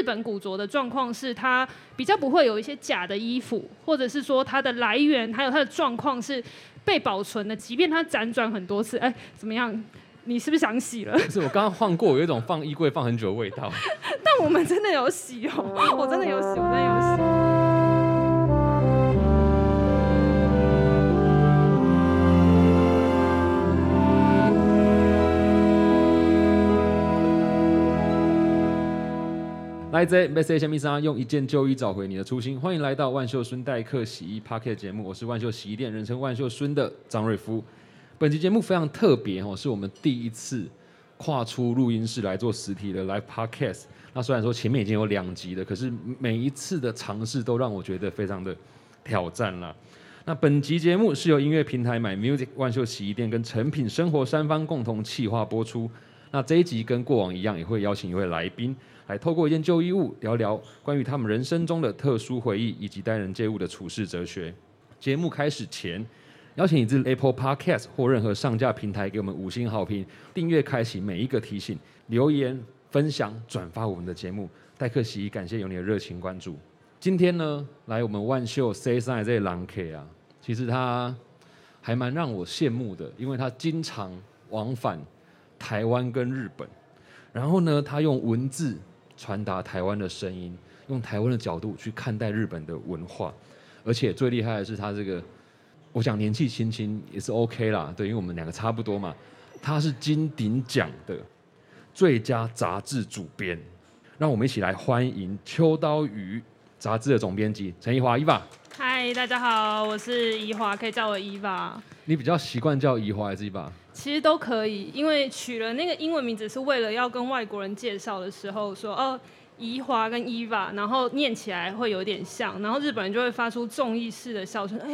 日本古着的状况是，它比较不会有一些假的衣服，或者是说它的来源还有它的状况是被保存的，即便它辗转很多次，哎，怎么样？你是不是想洗了？是我刚刚换过，有一种放衣柜放很久的味道。但我们真的有洗哦，我真的有洗，我真的有洗。来自 Message 小米莎，用一件旧衣找回你的初心。欢迎来到万秀孙代客洗衣 Parket 节目，我是万秀洗衣店人称万秀孙的张瑞夫。本期节目非常特别哦，是我们第一次跨出录音室来做实体的 live podcast。那虽然说前面已经有两集了，可是每一次的尝试都让我觉得非常的挑战了。那本集节目是由音乐平台 My Music 万秀洗衣店跟成品生活三方共同企划播出。那这一集跟过往一样，也会邀请一位来宾来透过一件旧衣物聊聊关于他们人生中的特殊回忆以及待人接物的处事哲学。节目开始前。邀请你至 Apple Podcast 或任何上架平台给我们五星好评，订阅开启每一个提醒，留言分享转发我们的节目。戴克洗衣感谢有你的热情关注。今天呢，来我们万秀 Say 上来这狼 K 啊，其实他还蛮让我羡慕的，因为他经常往返台湾跟日本，然后呢，他用文字传达台湾的声音，用台湾的角度去看待日本的文化，而且最厉害的是他这个。我想年纪轻轻也是 OK 啦，对，因为我们两个差不多嘛。他是金鼎奖的最佳杂志主编，让我们一起来欢迎《秋刀鱼》杂志的总编辑陈怡华伊娃。嗨，大家好，我是怡华，可以叫我伊娃。你比较习惯叫怡华还是伊娃？其实都可以，因为取了那个英文名字是为了要跟外国人介绍的时候说哦。怡华跟伊娃，然后念起来会有点像，然后日本人就会发出重意式的笑声，哎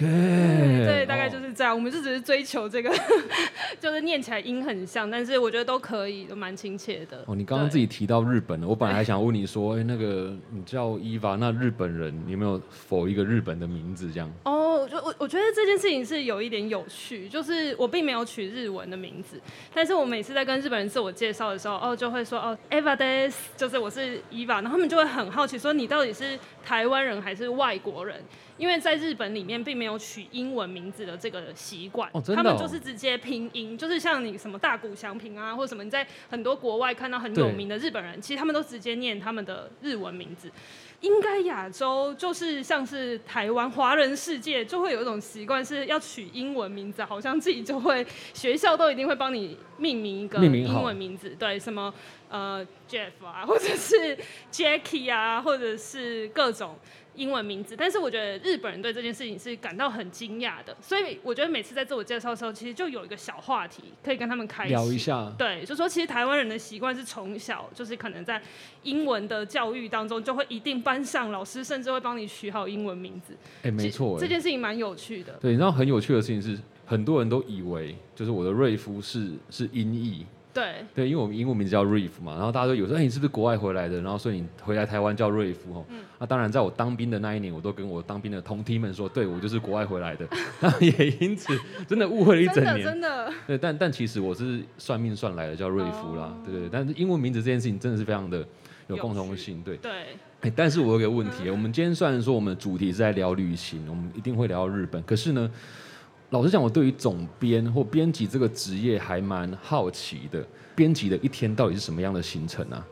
对，大概就是这样。我们就只是追求这个，就是念起来音很像，但是我觉得都可以，都蛮亲切的。哦，你刚刚自己提到日本了，我本来还想问你说，哎，那个你叫伊娃，那日本人你有没有否一个日本的名字这样？哦，我觉我我觉得这件事情是有一点有趣，就是我并没有取日文的名字，但是我每次在跟日本人自我介绍的时候，哦，就会说哦，Eva 的。就是我是伊娃，然后他们就会很好奇说你到底是台湾人还是外国人？因为在日本里面并没有取英文名字的这个习惯，他们就是直接拼音，就是像你什么大谷祥平啊，或者什么你在很多国外看到很有名的日本人，其实他们都直接念他们的日文名字。应该亚洲就是像是台湾华人世界就会有一种习惯是要取英文名字，好像自己就会学校都一定会帮你命名一个英文名字，对什么。呃，Jeff 啊，或者是 Jackie 啊，或者是各种英文名字，但是我觉得日本人对这件事情是感到很惊讶的，所以我觉得每次在自我介绍的时候，其实就有一个小话题可以跟他们开聊一下。对，就说其实台湾人的习惯是从小就是可能在英文的教育当中，就会一定班上老师甚至会帮你取好英文名字。哎，没错，这件事情蛮有趣的。对，你知道很有趣的事情是，很多人都以为就是我的瑞夫是是音译。对对，因为我们英文名字叫 Reef 嘛，然后大家都有说，哎，你是不是国外回来的？然后所以你回来台湾叫瑞夫哦。那当然，在我当兵的那一年，我都跟我当兵的同梯们说，对我就是国外回来的。那也因此真的误会了一整年，真的。对，但但其实我是算命算来的，叫瑞夫啦。对对，但是英文名字这件事情真的是非常的有共同性。对对。哎，但是我有个问题，我们今天虽然说我们主题是在聊旅行，我们一定会聊到日本，可是呢？老实讲，我对于总编或编辑这个职业还蛮好奇的。编辑的一天到底是什么样的行程啊？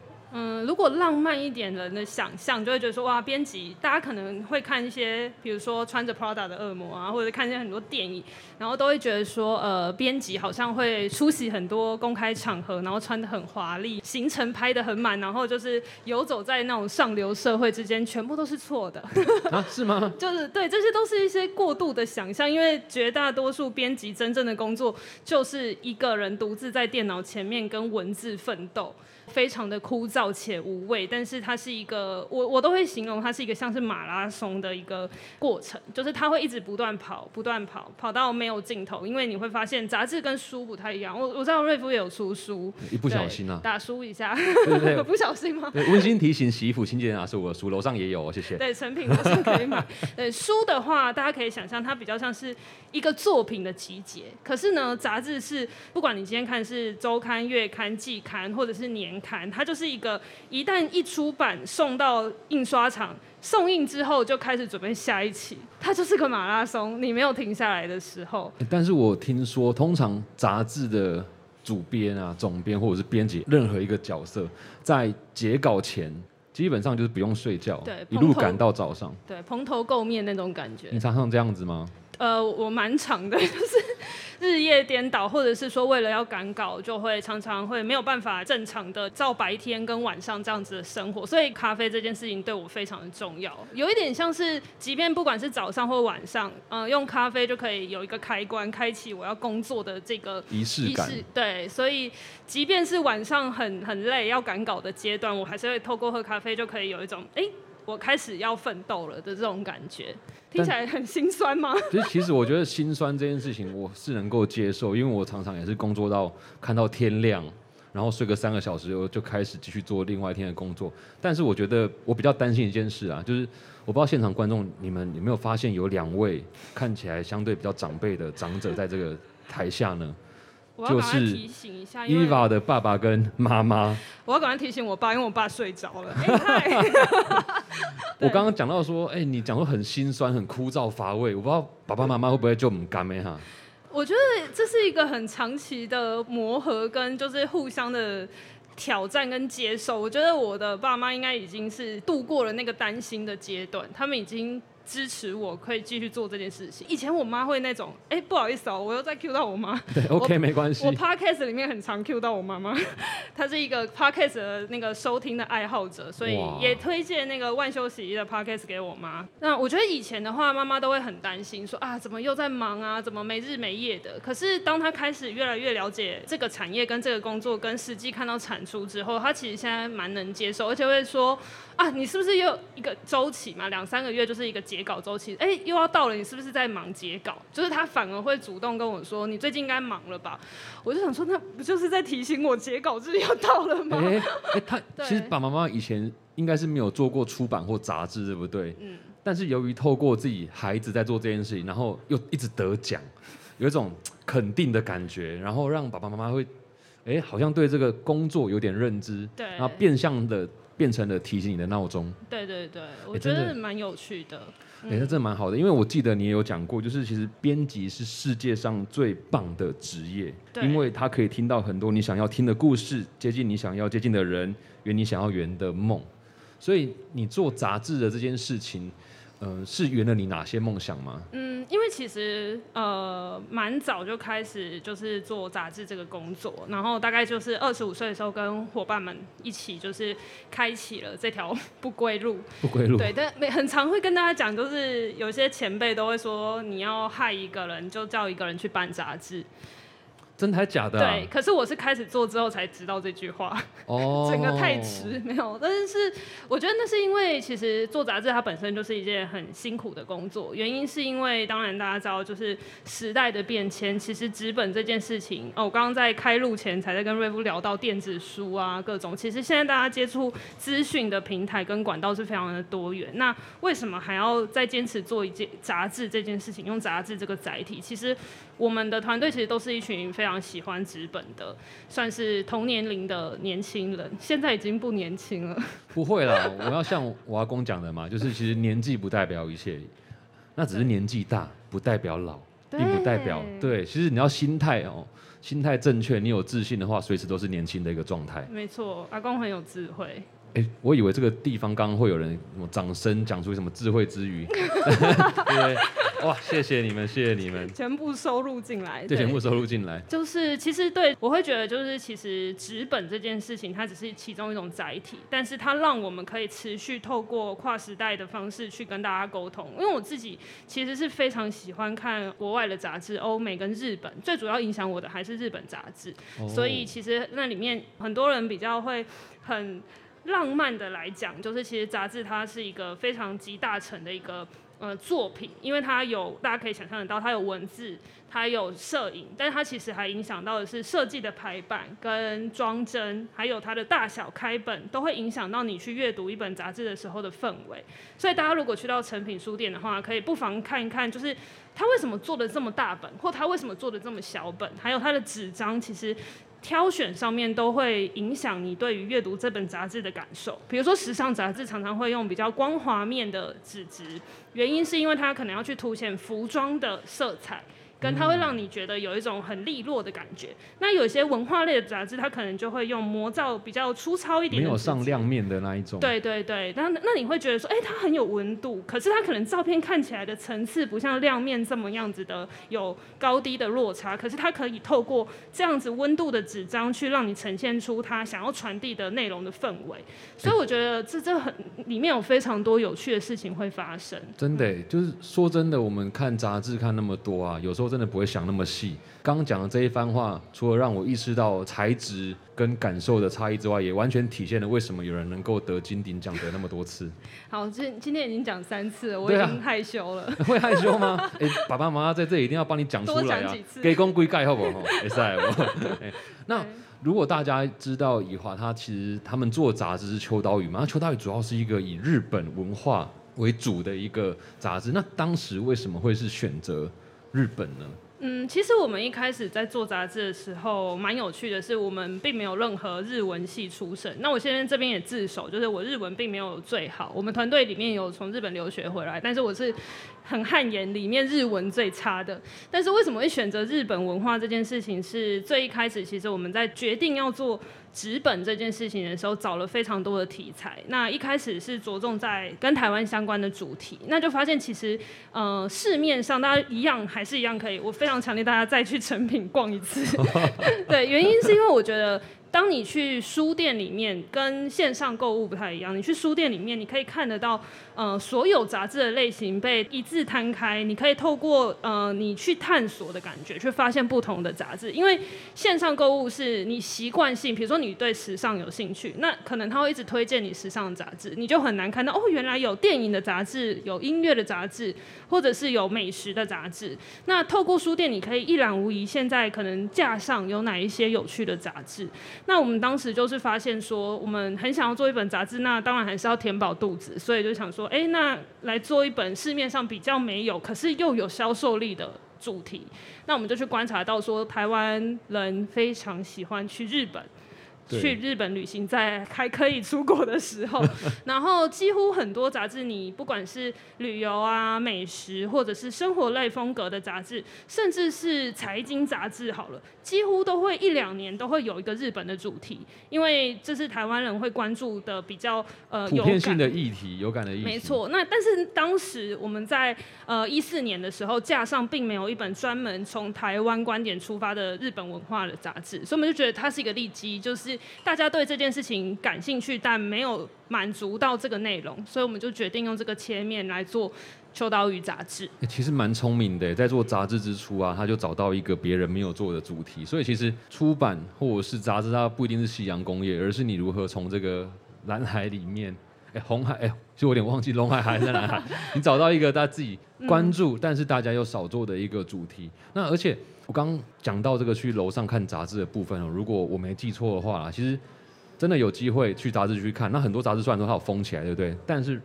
如果浪漫一点人的想象，就会觉得说哇，编辑大家可能会看一些，比如说穿着 Prada 的恶魔啊，或者看一些很多电影，然后都会觉得说，呃，编辑好像会出席很多公开场合，然后穿的很华丽，行程拍的很满，然后就是游走在那种上流社会之间，全部都是错的 啊？是吗？就是对，这些都是一些过度的想象，因为绝大多数编辑真正的工作就是一个人独自在电脑前面跟文字奋斗。非常的枯燥且无味，但是它是一个，我我都会形容它是一个像是马拉松的一个过程，就是它会一直不断跑，不断跑，跑到没有尽头。因为你会发现杂志跟书不太一样，我我知道瑞夫也有出书，一不小心啊，打书一下，对对，不小心吗？温馨提醒，洗衣服清洁啊是我的书，楼上也有，谢谢。对，成品都是可以买。对，书的话，大家可以想象它比较像是一个作品的集结，可是呢，杂志是不管你今天看是周刊、月刊、季刊或者是年。它就是一个一旦一出版送到印刷厂，送印之后就开始准备下一期，它就是个马拉松，你没有停下来的时候。但是我听说，通常杂志的主编啊、总编或者是编辑，任何一个角色在截稿前，基本上就是不用睡觉，对一路赶到早上。对，蓬头垢面那种感觉你。常常这样子吗？呃，我蛮长的，就是日夜颠倒，或者是说为了要赶稿，就会常常会没有办法正常的照白天跟晚上这样子的生活。所以咖啡这件事情对我非常的重要，有一点像是，即便不管是早上或晚上，嗯、用咖啡就可以有一个开关，开启我要工作的这个仪式感。对，所以即便是晚上很很累要赶稿的阶段，我还是会透过喝咖啡就可以有一种哎。诶我开始要奋斗了的这种感觉，听起来很心酸吗？其实，其实我觉得心酸这件事情我是能够接受，因为我常常也是工作到看到天亮，然后睡个三个小时，我就开始继续做另外一天的工作。但是我觉得我比较担心一件事啊，就是我不知道现场观众你们有没有发现有两位看起来相对比较长辈的长者在这个台下呢？我要赶快就是提醒一下，因为 Eva 的爸爸跟妈妈，我要赶快提醒我爸，因为我爸睡着了。我刚刚讲到说，哎、你讲说很心酸、很枯燥乏味，我不知道爸爸妈妈会不会就唔甘咩哈？我觉得这是一个很长期的磨合，跟就是互相的挑战跟接受。我觉得我的爸妈应该已经是度过了那个担心的阶段，他们已经。支持我可以继续做这件事情。以前我妈会那种，哎、不好意思哦、我又在 Q 到我妈。对，OK，没关系我。podcast 里面很常 Q 到我妈妈，她是一个 podcast 的那个收听的爱好者，所以也推荐那个万修洗衣的 podcast 给我妈。那我觉得以前的话，妈妈都会很担心，说啊怎么又在忙啊，怎么没日没夜的。可是当她开始越来越了解这个产业跟这个工作，跟实际看到产出之后，她其实现在蛮能接受，而且会说啊你是不是又一个周期嘛，两三个月就是一个截稿周期，哎、又要到了，你是不是在忙截稿？就是他反而会主动跟我说，你最近应该忙了吧？我就想说，那不就是在提醒我截稿日要到了吗？哎哎，他 其实爸爸妈妈以前应该是没有做过出版或杂志，对不对？嗯，但是由于透过自己孩子在做这件事情，然后又一直得奖，有一种肯定的感觉，然后让爸爸妈妈会，哎，好像对这个工作有点认知，对然后变相的变成了提醒你的闹钟。对对对，我觉得蛮有趣的。哎、那真的蛮好的，因为我记得你也有讲过，就是其实编辑是世界上最棒的职业，对因为他可以听到很多你想要听的故事，接近你想要接近的人，圆你想要圆的梦。所以你做杂志的这件事情，呃，是圆了你哪些梦想吗？嗯，因为其实呃蛮早就开始就是做杂志这个工作，然后大概就是二十五岁的时候跟伙伴们一起就是开启了这条 不归路。不归路。对，但每很常会跟大家讲，就是有些前辈都会说，你要害一个人，就叫一个人去办杂志。真的还假的、啊？对，可是我是开始做之后才知道这句话。哦，整个太迟没有，但是我觉得那是因为其实做杂志它本身就是一件很辛苦的工作，原因是因为当然大家知道就是时代的变迁，其实纸本这件事情哦，我刚刚在开录前才在跟瑞夫聊到电子书啊各种，其实现在大家接触资讯的平台跟管道是非常的多元，那为什么还要再坚持做一件杂志这件事情，用杂志这个载体？其实我们的团队其实都是一群非常喜欢纸本的，算是同年龄的年轻人，现在已经不年轻了。不会啦，我要像我阿公讲的嘛，就是其实年纪不代表一切，那只是年纪大，不代表老，并不代表对。其实你要心态哦，心态正确，你有自信的话，随时都是年轻的一个状态。没错，阿公很有智慧。哎、我以为这个地方刚刚会有人什么掌声讲出什么智慧之语，对，哇，谢谢你们，谢谢你们，全部收入进来，对全部收入进来。就是其实对我会觉得，就是其实纸本这件事情，它只是其中一种载体，但是它让我们可以持续透过跨时代的方式去跟大家沟通。因为我自己其实是非常喜欢看国外的杂志，欧美跟日本，最主要影响我的还是日本杂志。哦所以其实那里面很多人比较会很浪漫的来讲，就是其实杂志它是一个非常集大成的一个呃作品，因为它有大家可以想象得到，它有文字，它有摄影，但是它其实还影响到的是设计的排版跟装帧，还有它的大小开本，都会影响到你去阅读一本杂志的时候的氛围。所以大家如果去到成品书店的话，可以不妨看一看，就是它为什么做的这么大本，或它为什么做的这么小本，还有它的纸张，其实挑选上面都会影响你对于阅读这本杂志的感受。比如说，时尚杂志常常会用比较光滑面的纸质，原因是因为它可能要去凸显服装的色彩。跟它会让你觉得有一种很利落的感觉。那有些文化类的杂志，它可能就会用魔造比较粗糙一点，没有上亮面的那一种。对对对，那那你会觉得说，哎，它很有温度，可是它可能照片看起来的层次不像亮面这么样子的有高低的落差，可是它可以透过这样子温度的纸张去让你呈现出它想要传递的内容的氛围。所以我觉得这这很里面有非常多有趣的事情会发生。真的，就是说真的，我们看杂志看那么多啊，有时候。真的不会想那么细。刚刚讲的这一番话，除了让我意识到材质跟感受的差异之外，也完全体现了为什么有人能够得金鼎奖得那么多次。好，今今天已经讲三次了，我已经害羞了。会害羞吗？哎，爸爸妈妈在这里一定要帮你讲出来啊！给公归盖好不好？那如果大家知道以华，他其实他们做杂志是秋刀鱼嘛？那秋刀鱼主要是一个以日本文化为主的一个杂志。那当时为什么会是选择？日本呢？嗯，其实我们一开始在做杂志的时候，蛮有趣的是，我们并没有任何日文系出身。那我现在这边也自首，就是我日文并没有最好。我们团队里面有从日本留学回来，但是我是很汗颜，里面日文最差的。但是为什么会选择日本文化这件事情？是最一开始，其实我们在决定要做。纸本这件事情的时候，找了非常多的题材。那一开始是着重在跟台湾相关的主题，那就发现其实，呃，市面上大家一样还是一样可以。我非常强烈大家再去成品逛一次。对，原因是因为我觉得。当你去书店里面，跟线上购物不太一样。你去书店里面，你可以看得到，呃，所有杂志的类型被一字摊开。你可以透过呃你去探索的感觉，去发现不同的杂志。因为线上购物是你习惯性，比如说你对时尚有兴趣，那可能他会一直推荐你时尚的杂志，你就很难看到哦，原来有电影的杂志，有音乐的杂志，或者是有美食的杂志。那透过书店，你可以一览无遗，现在可能架上有哪一些有趣的杂志。那我们当时就是发现说，我们很想要做一本杂志，那当然还是要填饱肚子，所以就想说，哎，那来做一本市面上比较没有，可是又有销售力的主题。那我们就去观察到说，台湾人非常喜欢去日本。去日本旅行，在还可以出国的时候，然后几乎很多杂志，你不管是旅游啊、美食，或者是生活类风格的杂志，甚至是财经杂志，好了，几乎都会一两年都会有一个日本的主题，因为这是台湾人会关注的比较呃普遍性的议题，有感的议题。没错，那但是当时我们在呃一四年的时候，架上并没有一本专门从台湾观点出发的日本文化的杂志，所以我们就觉得它是一个利基，就是。大家对这件事情感兴趣，但没有满足到这个内容，所以我们就决定用这个切面来做《秋刀鱼》杂志。其实蛮聪明的，在做杂志之初啊，他就找到一个别人没有做的主题。所以其实出版或者是杂志，它不一定是夕阳工业，而是你如何从这个蓝海里面，哎，红海，哎，其实我有点忘记龙海还在哪海，你找到一个大家自己关注，但是大家又少做的一个主题。那而且。我刚讲到这个去楼上看杂志的部分哦，如果我没记错的话，其实真的有机会去杂志去看。那很多杂志虽然说它有封起来，对不对？但是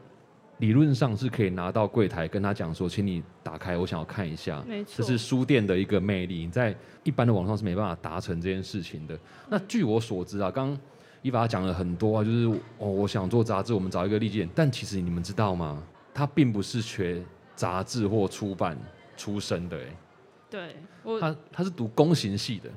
理论上是可以拿到柜台跟他讲说，请你打开，我想要看一下。没错，这是书店的一个魅力，你在一般的网上是没办法达成这件事情的。那据我所知啊，刚伊娃讲了很多啊，就是哦，我想做杂志，我们找一个利剑。但其实你们知道吗？他并不是学杂志或出版出身的，哎。对，他他是读工行系的。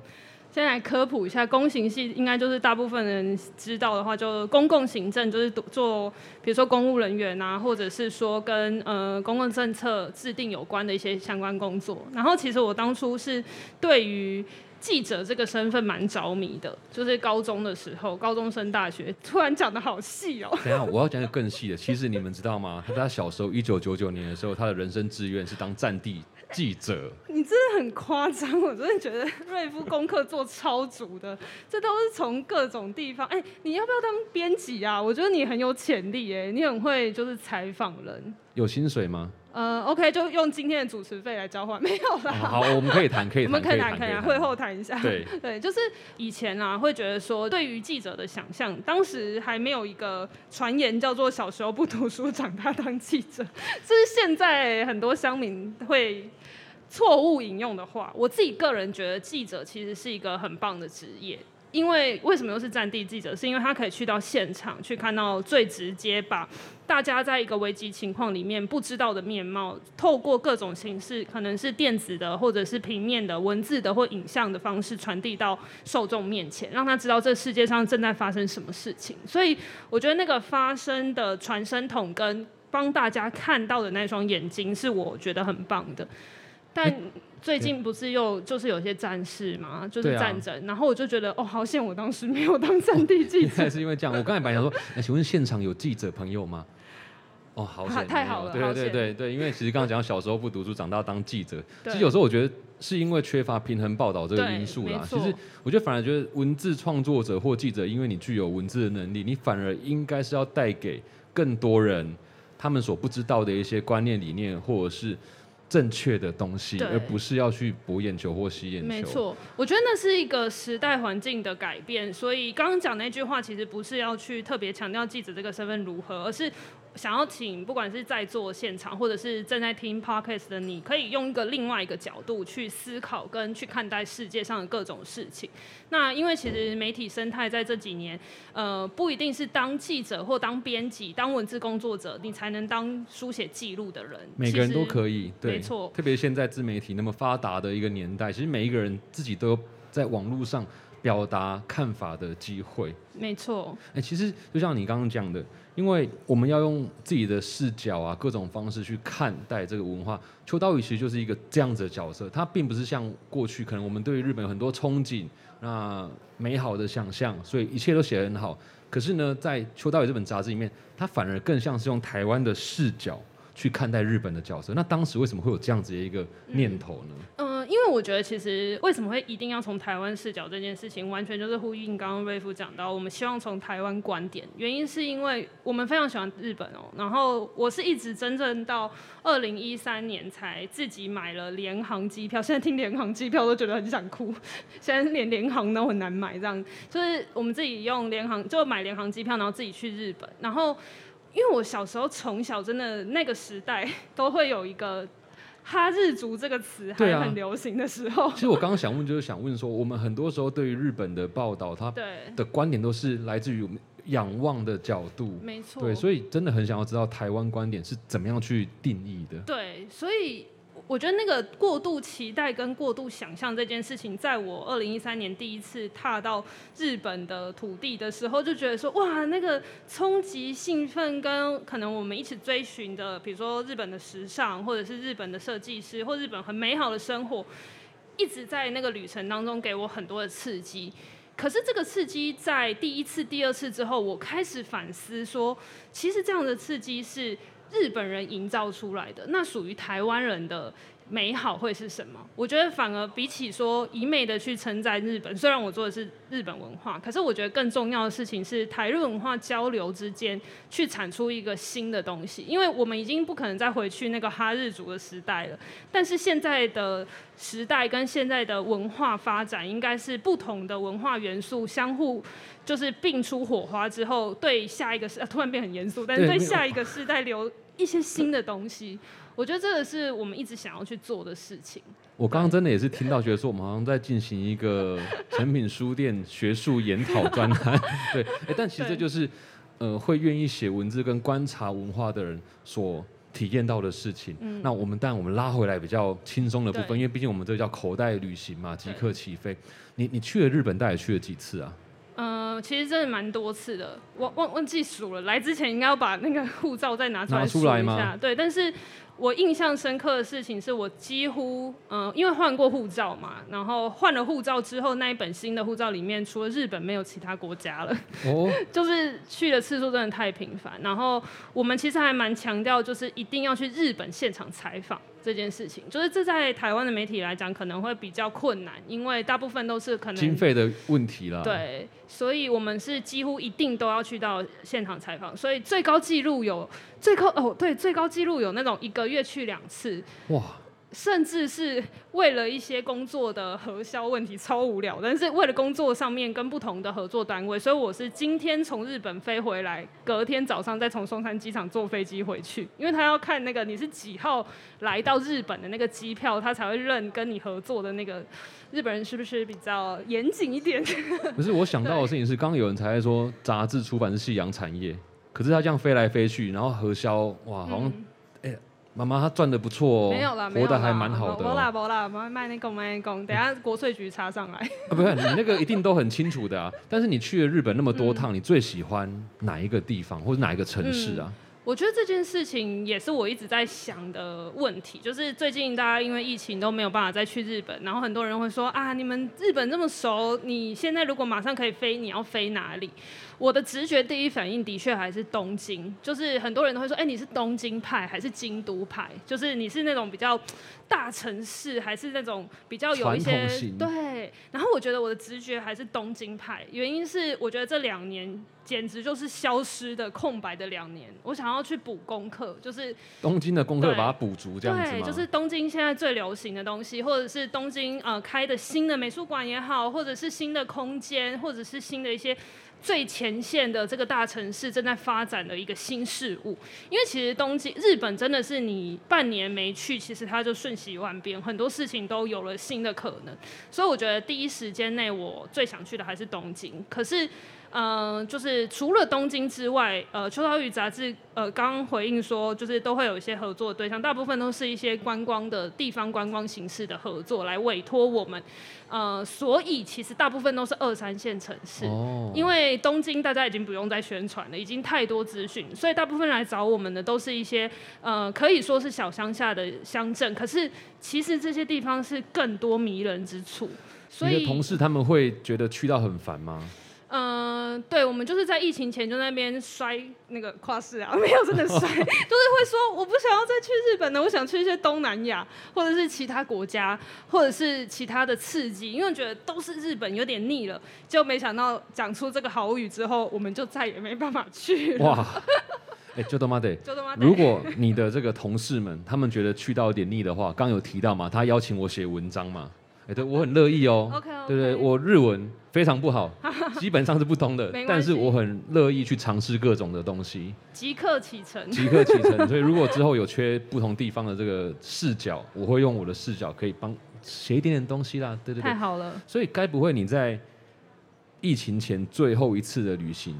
先来科普一下，工行系应该就是大部分人知道的话，就公共行政，就是做比如说公务人员啊，或者是说跟呃公共政策制定有关的一些相关工作。然后其实我当初是对于记者这个身份蛮着迷的，就是高中的时候，高中升大学，突然讲的好细哦。等下我要讲个更细的，其实你们知道吗？他他小时候一九九九年的时候，他的人生志愿是当战地。记者，你真的很夸张，我真的觉得瑞夫功课做超足的，这都是从各种地方。哎，你要不要当编辑啊？我觉得你很有潜力，哎，你很会就是采访人。有薪水吗？呃，OK，就用今天的主持费来交换，没有啦。好，我们可以谈，可以谈，我们可以谈，可以谈，会后谈一下。对 对，就是以前啊，会觉得说，对于记者的想象，当时还没有一个传言叫做“小时候不读书，长大当记者”，这是现在很多乡民会。错误引用的话，我自己个人觉得记者其实是一个很棒的职业。因为为什么又是战地记者？是因为他可以去到现场，去看到最直接，把大家在一个危机情况里面不知道的面貌，透过各种形式，可能是电子的，或者是平面的、文字的或影像的方式传递到受众面前，让他知道这世界上正在发生什么事情。所以我觉得那个发声的传声筒跟帮大家看到的那双眼睛，是我觉得很棒的。但最近不是又就是有些战事嘛，就是战争，然后我就觉得哦，好险我当时没有当战地记者。是因为这样，我刚才本来想说，请问现场有记者朋友吗？哦，好险，太好了，对对对对，因为其实刚刚讲小时候不读书，长大当记者，其实有时候我觉得是因为缺乏平衡报道这个因素啦。其实我觉得反而觉得文字创作者或记者，因为你具有文字的能力，你反而应该是要带给更多人他们所不知道的一些观念理念，或者是。正确的东西，而不是要去博眼球或吸眼球。没错，我觉得那是一个时代环境的改变。所以刚刚讲那句话，其实不是要去特别强调记者这个身份如何，而是。想要请不管是在座现场，或者是正在听 podcast 的你，可以用一个另外一个角度去思考跟去看待世界上的各种事情。那因为其实媒体生态在这几年，呃，不一定是当记者或当编辑、当文字工作者，你才能当书写记录的人。每个人都可以，对，没错。特别现在自媒体那么发达的一个年代，其实每一个人自己都在网络上表达看法的机会。没错。哎，其实就像你刚刚讲的。因为我们要用自己的视角啊，各种方式去看待这个文化。秋刀鱼其实就是一个这样子的角色，它并不是像过去可能我们对于日本有很多憧憬、那美好的想象，所以一切都写得很好。可是呢，在秋刀鱼这本杂志里面，它反而更像是用台湾的视角去看待日本的角色。那当时为什么会有这样子的一个念头呢？因为我觉得，其实为什么会一定要从台湾视角这件事情，完全就是呼应刚刚瑞夫讲到，我们希望从台湾观点。原因是因为我们非常喜欢日本哦，然后我是一直真正到二零一三年才自己买了联航机票。现在听联航机票都觉得很想哭，现在连联航都很难买，这样就是我们自己用联航就买联航机票，然后自己去日本。然后因为我小时候从小真的那个时代 都会有一个。哈日族这个词还很流行的时候，其实我刚刚想问，就是想问说，我们很多时候对于日本的报道，它的观点都是来自于仰望的角度，没错，对，所以真的很想要知道台湾观点是怎么样去定义的。对，所以。我觉得那个过度期待跟过度想象这件事情，在我二零一三年第一次踏到日本的土地的时候，就觉得说哇，那个冲击、兴奋跟可能我们一起追寻的，比如说日本的时尚，或者是日本的设计师，或日本很美好的生活，一直在那个旅程当中给我很多的刺激。可是这个刺激在第一次、第二次之后，我开始反思说，其实这样的刺激是。日本人营造出来的，那属于台湾人的美好会是什么？我觉得反而比起说一昧的去称赞日本，虽然我做的是日本文化，可是我觉得更重要的事情是台日文化交流之间去产出一个新的东西。因为我们已经不可能再回去那个哈日族的时代了，但是现在的时代跟现在的文化发展，应该是不同的文化元素相互。就是并出火花之后，对下一个世突然变很严肃，但是对下一个世代留一些新的东西，我觉得这个是我们一直想要去做的事情。我刚刚真的也是听到，觉得说我们好像在进行一个成品书店学术研讨专栏，对，哎，但其实这就是呃会愿意写文字跟观察文化的人所体验到的事情。那我们但我们拉回来比较轻松的部分，因为毕竟我们这叫口袋旅行嘛，即刻起飞。你你去了日本，大概去了几次啊？嗯，其实真的蛮多次的，忘忘忘记数了。来之前应该要把那个护照再拿出来数一下。对，但是。我印象深刻的事情是我几乎嗯，因为换过护照嘛，然后换了护照之后，那一本新的护照里面除了日本没有其他国家了。哦，就是去的次数真的太频繁。然后我们其实还蛮强调，就是一定要去日本现场采访这件事情。就是这在台湾的媒体来讲可能会比较困难，因为大部分都是可能经费的问题啦。对，所以我们是几乎一定都要去到现场采访。所以最高纪录有最高哦，对，最高纪录有那种一个。月去两次，哇！甚至是为了一些工作的核销问题超无聊，但是为了工作上面跟不同的合作单位，所以我是今天从日本飞回来，隔天早上再从松山机场坐飞机回去，因为他要看那个你是几号来到日本的那个机票，他才会认跟你合作的那个日本人是不是比较严谨一点。可是我想到的事情是，刚刚有人才在说杂志出版是夕阳产业，可是他这样飞来飞去，然后核销哇，好像哎、妈妈她赚的不错哦，没有啦，活得还蛮好的、没哦。啦没啦，卖卖那个卖那个，等下国税局查上来。啊，不是你那个一定都很清楚的啊。但是你去了日本那么多趟，你最喜欢哪一个地方或者哪一个城市啊？我觉得这件事情也是我一直在想的问题，就是最近大家因为疫情都没有办法再去日本，然后很多人会说啊，你们日本这么熟，你现在如果马上可以飞，你要飞哪里？我的直觉第一反应的确还是东京，就是很多人都会说，哎、你是东京派还是京都派？就是你是那种比较大城市，还是那种比较有一些对？然后我觉得我的直觉还是东京派，原因是我觉得这两年简直就是消失的空白的两年，我想要去补功课，就是东京的功课把它补足，这样子对，就是东京现在最流行的东西，或者是东京呃开的新的美术馆也好，或者是新的空间，或者是新的一些最前线的这个大城市正在发展的一个新事物。因为其实东京日本真的是你半年没去，其实它就瞬息万变，很多事情都有了新的可能。所以我觉得第一时间内我最想去的还是东京，可是。呃，就是除了东京之外，呃，秋刀鱼杂志呃刚刚回应说，就是都会有一些合作对象，大部分都是一些观光的地方观光形式的合作来委托我们，呃，所以其实大部分都是二三线城市。哦，因为东京大家已经不用再宣传了，已经太多资讯，所以大部分来找我们的都是一些呃可以说是小乡下的乡镇，可是其实这些地方是更多迷人之处。所以你的同事他们会觉得去到很烦吗？嗯，对，我们就是在疫情前就在那边摔那个跨市啊，没有真的摔，就是会说我不想要再去日本了，我想去一些东南亚或者是其他国家，或者是其他的刺激，因为觉得都是日本有点腻了，就没想到讲出这个好语之后，我们就再也没办法去了。哇，哎、就他妈的！就他妈的如果你的这个同事们他们觉得去到有点腻的话，刚有提到嘛，他邀请我写文章嘛，哎、对我很乐意哦。OK，OK 对对，我日文非常不好，基本上是不通的但是我很乐意去尝试各种的东西，即刻启程。即刻启程。所以如果之后有缺不同地方的这个视角，我会用我的视角可以帮写一点点东西啦。对对对太，好了，所以该不会你在疫情前最后一次的旅行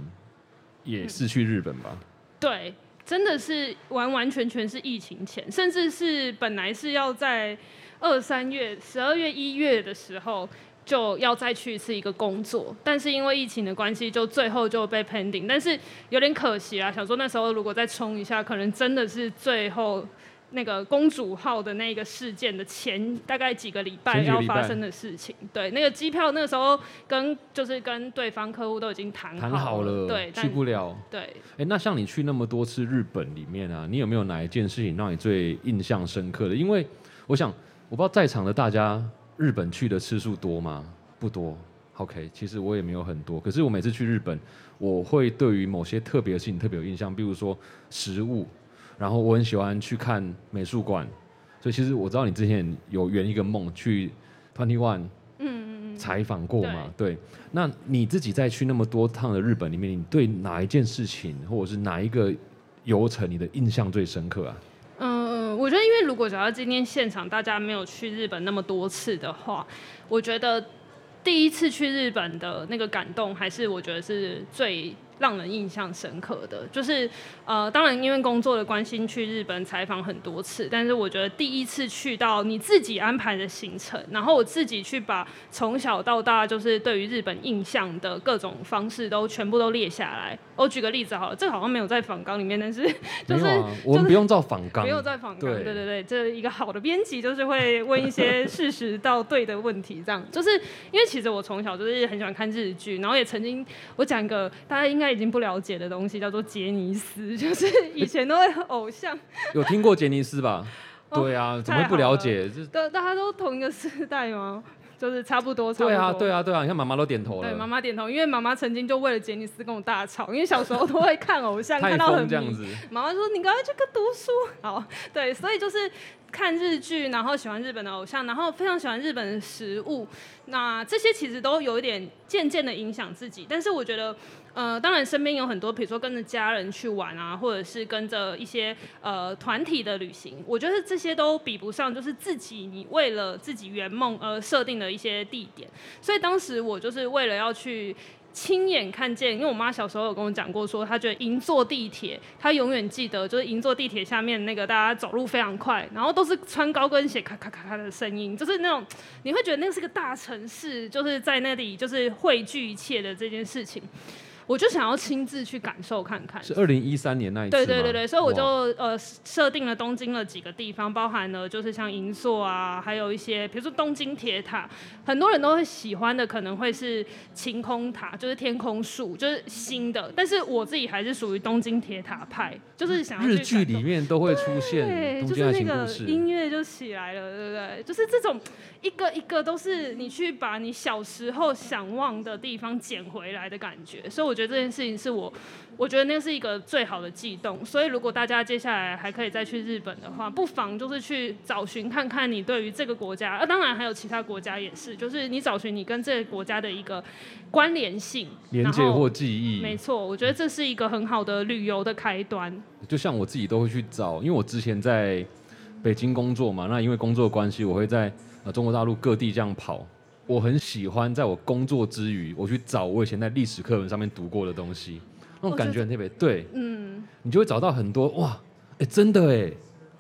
也是去日本吧？对，真的是完完全全是疫情前，甚至是本来是要在二三月、十二月、一月的时候就要再去一次一个工作，但是因为疫情的关系，就最后就被 pending，但是有点可惜啊。想说那时候如果再冲一下，可能真的是最后。那个公主号的那个事件的前大概几个礼拜要发生的事情，对，那个机票那个时候跟就是跟对方客户都已经谈谈好好了，对，去不了。对，哎、那像你去那么多次日本里面啊，你有没有哪一件事情让你最印象深刻的？因为我想，我不知道在场的大家日本去的次数多吗？不多。OK，其实我也没有很多，可是我每次去日本，我会对于某些特别的事情特别有印象，比如说食物，然后我很喜欢去看美术馆，所以其实我知道你之前有圆一个梦去 Twenty One 嗯嗯嗯。采访过嘛？对，那你自己在去那么多趟的日本里面，你对哪一件事情或者是哪一个游程你的印象最深刻啊？我觉得因为如果只要今天现场大家没有去日本那么多次的话，我觉得第一次去日本的那个感动，还是我觉得是最让人印象深刻的。就是呃，当然因为工作的关系去日本采访很多次，但是我觉得第一次去到你自己安排的行程，然后我自己去把从小到大就是对于日本印象的各种方式都全部都列下来。我举个例子好了，这个好像没有在访纲里面，但是就是啊，我们 不用照访纲，没有在访纲，对对对对，这一个好的编辑就是会问一些 事实到对的问题，这样就是因为其实我从小就是很喜欢看日剧，然后也曾经我讲一个大家应该已经不了解的东西，叫做杰尼斯，就是 以前都会偶像，有听过杰尼斯吧？哦对啊，怎么会不了解？这大大家都同一个时代吗？就是差不多，差不多。对啊，对啊，对啊，你看妈妈都点头了。对，妈妈点头，因为妈妈曾经就为了杰尼斯跟我大吵，因为小时候都会看偶像，看到很这样子。妈妈说：“你赶快去个读书。”好，对，所以就是看日剧，然后喜欢日本的偶像，然后非常喜欢日本的食物。那这些其实都有一点渐渐的影响自己，但是我觉得，呃，当然身边有很多，比如说跟着家人去玩啊，或者是跟着一些呃团体的旅行，我觉得这些都比不上就是自己你为了自己圆梦而设定的一些地点。所以当时我就是为了要去。亲眼看见，因为我妈小时候有跟我讲过，说她觉得银座地铁，她永远记得就是银座地铁下面那个大家走路非常快，然后都是穿高跟鞋咔咔咔咔的声音，就是那种你会觉得那是个大城市，就是在那里就是汇聚一切的这件事情。我就想要亲自去感受看看。是二零一三年那一次对对对对，所以我就呃设定了东京的几个地方，包含了就是像银座啊，还有一些比如说东京铁塔，很多人都会喜欢的可能会是晴空塔，就是天空树，就是新的。但是我自己还是属于东京铁塔派，就是想要去日剧里面都会出现对，东京爱就是那个情故事。音乐就起来了，对不对？就是这种一个一个都是你去把你小时候想望的地方捡回来的感觉，所以我觉得这件事情是我，我觉得那是一个最好的悸动。所以如果大家接下来还可以再去日本的话，不妨就是去找寻看看你对于这个国家，啊，当然还有其他国家也是，就是你找寻你跟这个国家的一个关联性，连接或记忆，没错，我觉得这是一个很好的旅游的开端。就像我自己都会去找，因为我之前在北京工作嘛，那因为工作关系，我会在呃中国大陆各地这样跑。我很喜欢在我工作之余，我去找我以前在历史课本上面读过的东西，那种感觉很特别。对，嗯，你就会找到很多哇，哎、真的哎，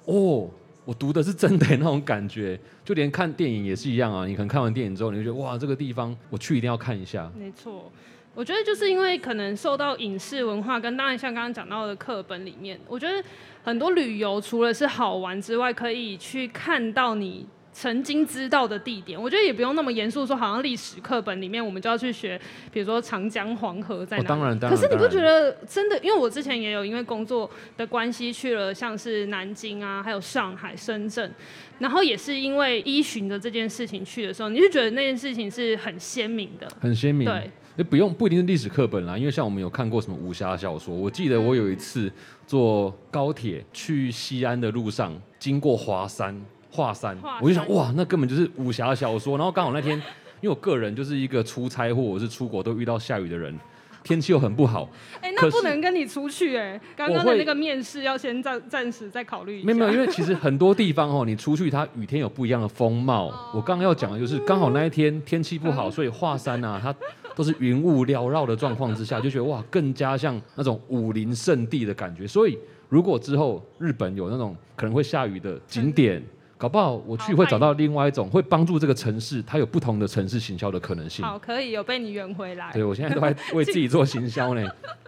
哦，我读的是真的那种感觉。就连看电影也是一样啊，你可能看完电影之后，你就觉得哇，这个地方我去一定要看一下。没错，我觉得就是因为可能受到影视文化跟当然像刚刚讲到的课本里面，我觉得很多旅游除了是好玩之外，可以去看到你。曾经知道的地点，我觉得也不用那么严肃，说好像历史课本里面我们就要去学，比如说长江黄河在哪里。哦当然当然可是你不觉得真的？因为我之前也有因为工作的关系去了像是南京啊，还有上海、深圳，然后也是因为依循着这件事情去的时候，你就觉得那件事情是很鲜明的。很鲜明。对，也不用不一定是历史课本啦，因为像我们有看过什么武侠小说，我记得我有一次坐高铁去西安的路上，经过华山、华山华，我就想哇，那根本就是武侠小说。然后刚好那天，因为我个人就是一个出差或者是出国都遇到下雨的人，天气又很不好，哎、那不能跟你出去哎、刚刚的那个面试要先暂暂时再考虑一下。没有没有，因为其实很多地方哦，你出去它雨天有不一样的风貌。我刚刚要讲的就是，刚好那一天天气不好，所以华山啊，它都是云雾缭绕的状况之下，就觉得哇，更加像那种武林圣地的感觉。所以如果之后日本有那种可能会下雨的景点，搞不好我去好会找到另外一种会帮助这个城市，它有不同的城市行销的可能性。好，可以有被你圆回来。对，我现在都在为自己做行销呢。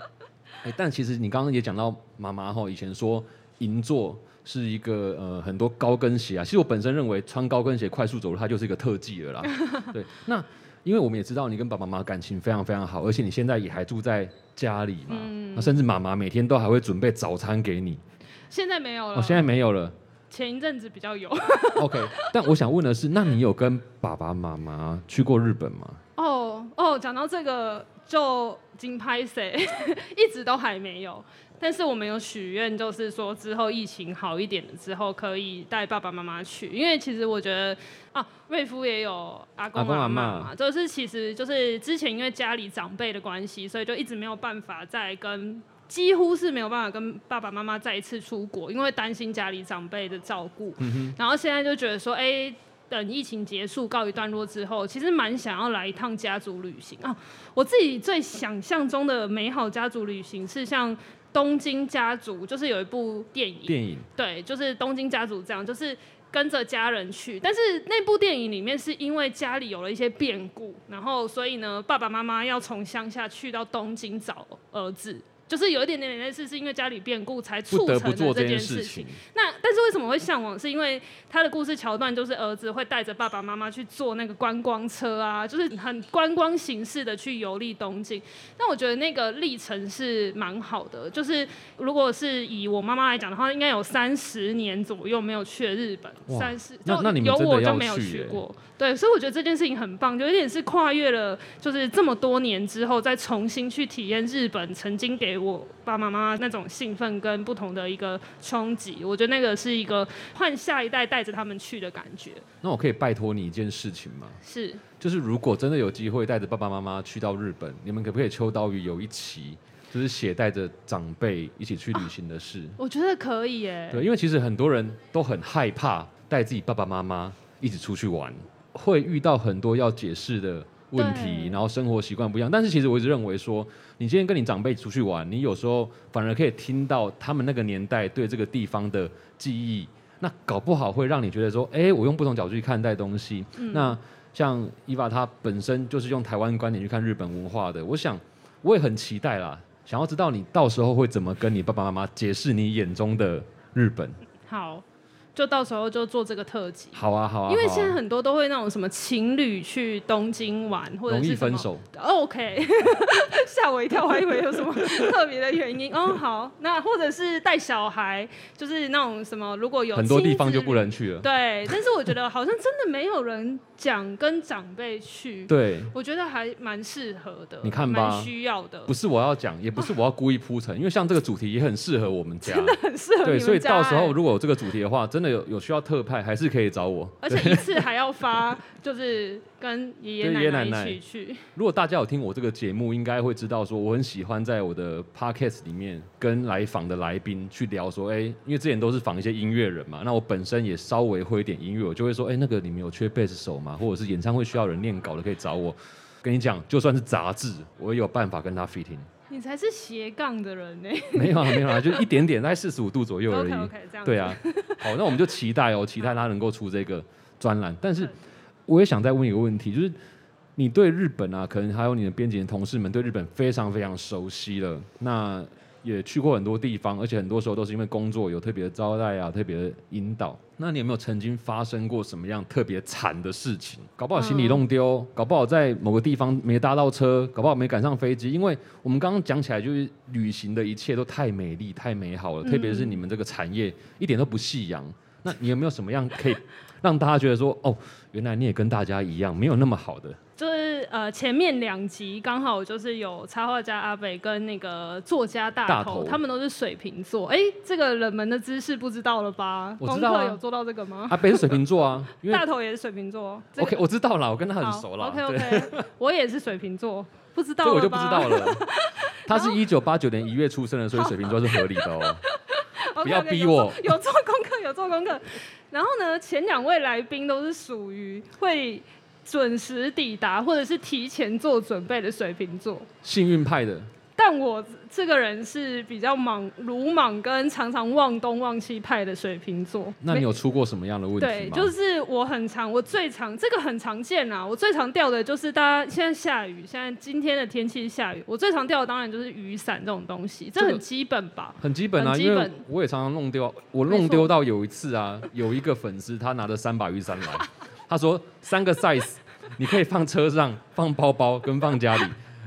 哎，但其实你刚刚也讲到妈妈哈，以前说银座是一个呃很多高跟鞋啊，其实我本身认为穿高跟鞋快速走路，它就是一个特技了啦。对，那因为我们也知道你跟爸爸妈妈感情非常非常好，而且你现在也还住在家里嘛，嗯那甚至妈妈每天都还会准备早餐给你。现在没有了，哦，现在没有了。前一阵子比较有。OK，但我想问的是，那你有跟爸爸妈妈去过日本吗？哦哦，讲到这个就金拍谁，一直都还没有。但是我们有许愿，就是说之后疫情好一点了之后，可以带爸爸妈妈去。因为其实我觉得啊，瑞夫也有阿公阿妈嘛，就是其实就是之前因为家里长辈的关系，所以就一直没有办法再跟。几乎是没有办法跟爸爸妈妈再一次出国，因为担心家里长辈的照顾。然后现在就觉得说，哎、等疫情结束告一段落之后，其实蛮想要来一趟家族旅行啊。我自己最想象中的美好家族旅行是像东京家族，就是有一部电影，电影对，就是东京家族这样，就是跟着家人去。但是那部电影里面是因为家里有了一些变故，然后所以呢，爸爸妈妈要从乡下去到东京找儿子。就是有一点点类似，是因为家里变故才促成了不做件件事情。那但是为什么会向往？是因为他的故事桥段就是儿子会带着爸爸妈妈去坐那个观光车啊，就是很观光形式的去游历东京。那我觉得那个历程是蛮好的，就是如果是以我妈妈来讲的话，应该有三十年左右没有去日本，三十就有我就没有去过。对，所以我觉得这件事情很棒，就有点是跨越了，就是这么多年之后，再重新去体验日本曾经给我爸爸妈妈那种兴奋跟不同的一个冲击。我觉得那个是一个换下一代带着他们去的感觉。那我可以拜托你一件事情吗？是，就是如果真的有机会带着爸爸妈妈去到日本，你们可不可以秋刀鱼有一期，就是写带着长辈一起去旅行的事？我觉得可以耶。对，因为其实很多人都很害怕带自己爸爸妈妈一起出去玩，会遇到很多要解释的问题，然后生活习惯不一样。但是其实我一直认为说，你今天跟你长辈出去玩，你有时候反而可以听到他们那个年代对这个地方的记忆，那搞不好会让你觉得说，哎，我用不同角度去看待东西。嗯那像伊娃她本身就是用台湾观点去看日本文化的，我想我也很期待啦，想要知道你到时候会怎么跟你爸爸妈妈解释你眼中的日本。好，就到时候就做这个特辑。好啊，好啊，因为现在很多都会那种什么情侣去东京玩，或者容易是什么分手。哦 OK，吓我一跳，我还以为有什么特别的原因。哦，好，那或者是带小孩，就是那种什么，如果有很多地方就不能去了。对，但是我觉得好像真的没有人讲跟长辈去，对，我觉得还蛮适合的，你看吧蛮需要的，不是我要讲，也不是我要故意铺陈，因为像这个主题也很适合我们家。真的很适合你对，们所以到时候欸如果有这个主题的话，真的有有需要特派，还是可以找我。而且一次还要发，就是跟爷爷奶奶一起去。如果大家有听我这个节目，应该会知道说，我很喜欢在我的 podcast 里面跟来访的来宾去聊说，哎、因为之前都是访一些音乐人嘛，那我本身也稍微会一点音乐，我就会说，哎、那个你们有缺贝斯手吗？或者是演唱会需要人念稿的，可以找我。跟你讲，就算是杂志，我也有办法跟他 fitting。你才是斜杠的人呢。没有啊，没有啊，就一点点，大概四十五度左右而已。对啊，好，那我们就期待哦，期待他能够出这个专栏。但是我也想再问一个问题，就是你对日本啊，可能还有你的编辑的同事们对日本非常非常熟悉了，那也去过很多地方，而且很多时候都是因为工作有特别的招待啊，特别的引导。那你有没有曾经发生过什么样特别惨的事情？搞不好行李弄丢，搞不好在某个地方没搭到车，搞不好没赶上飞机。因为我们刚刚讲起来，就是旅行的一切都太美丽、太美好了，嗯特别是你们这个产业一点都不夕阳。那你有没有什么样可以让大家觉得说，哦，原来你也跟大家一样，没有那么好的？就是呃，前面两集刚好就是有插画家阿北跟那个作家大头，他们都是水瓶座。哎、这个冷门的知识不知道了吧？我知道啊有做到这个吗？阿北是水瓶座啊，因为大头也是水瓶座。这个 OK 我知道了，我跟他很熟了。OK OK，我也是水瓶座，不知道这了我就不知道了。他是一九八九年一月出生的，所以水瓶座是合理的哦。不要逼我有做功课，有做功课。然后呢，前两位来宾都是属于会准时抵达或者是提前做准备的水瓶座。幸运派的，但我这个人是比较莽、鲁莽跟常常忘东忘西派的水瓶座。那你有出过什么样的问题吗？对，就是我很常，我最常这个很常见啊。我最常掉的就是大家现在下雨，现在今天的天气下雨，我最常掉的当然就是雨伞这种东西，这这个很基本吧。很基本啊，因为我也常常弄丢，我弄丢到有一次啊，有一个粉丝他拿着三把雨伞来，他说三个 size，你可以放车上、放包包跟放家里，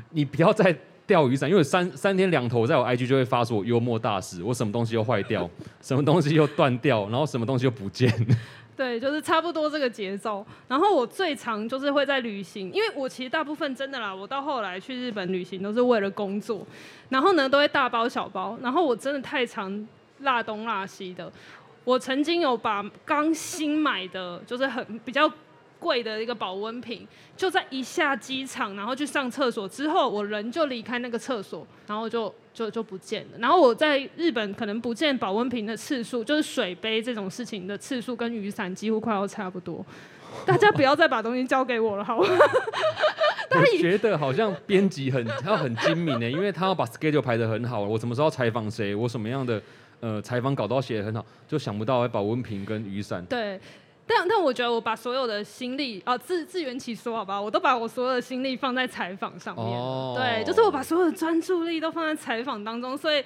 你不要再钓鱼伞，因为三三天两头在我 IG 就会发出我幽默大使，我什么东西又坏掉，什么东西又断掉，然后什么东西又不见，对，就是差不多这个节奏。然后我最常就是会在旅行，因为我其实大部分真的啦，我到后来去日本旅行都是为了工作，然后呢都会大包小包，然后我真的太常落东落西的。我曾经有把刚新买的，就是很比较贵的一个保温瓶，就在一下机场，然后去上厕所之后，我人就离开那个厕所，然后就就就不见了。然后我在日本可能不见保温瓶的次数，就是水杯这种事情的次数，跟雨伞几乎快要差不多。大家不要再把东西交给我了，好吗？我觉得好像编辑很他要很精明呢，因为他要把 schedule 排得很好，我什么时候采访谁，我什么样的呃采访稿都要写得很好，就想不到还保温瓶跟雨伞。对，但但我觉得我把所有的心力啊自自圆其说好吧，我都把我所有的心力放在采访上面。哦对，就是我把所有的专注力都放在采访当中，所以。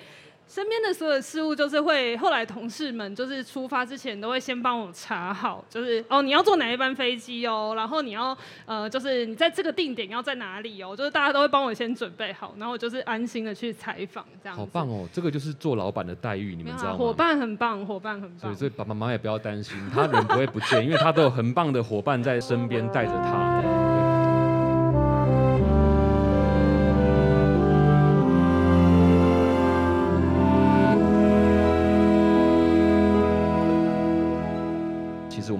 身边的所有事物就是会，后来同事们就是出发之前都会先帮我查好，就是哦你要坐哪一班飞机哦，然后你要呃就是你在这个定点要在哪里哦，就是大家都会帮我先准备好，然后我就是安心的去采访这样。好棒哦！这个就是做老板的待遇，你们知道吗？伙伴很棒，伙伴很棒。所以这爸爸妈妈也不要担心，他人不会不见，因为他都有很棒的伙伴在身边带着他。其